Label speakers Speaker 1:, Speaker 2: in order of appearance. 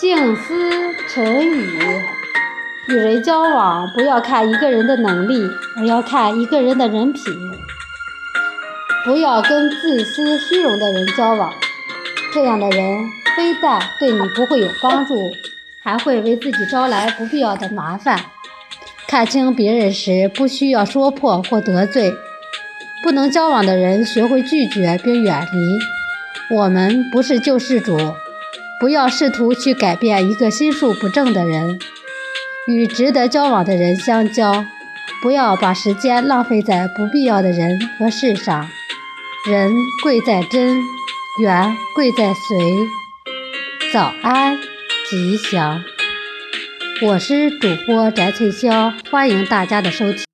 Speaker 1: 静思沉语，与人交往不要看一个人的能力，而要看一个人的人品。不要跟自私虚荣的人交往，这样的人非但对你不会有帮助，还会为自己招来不必要的麻烦。看清别人时，不需要说破或得罪。不能交往的人，学会拒绝并远离。我们不是救世主。不要试图去改变一个心术不正的人，与值得交往的人相交，不要把时间浪费在不必要的人和事上。人贵在真，缘贵在随。早安，吉祥。我是主播翟翠潇，欢迎大家的收听。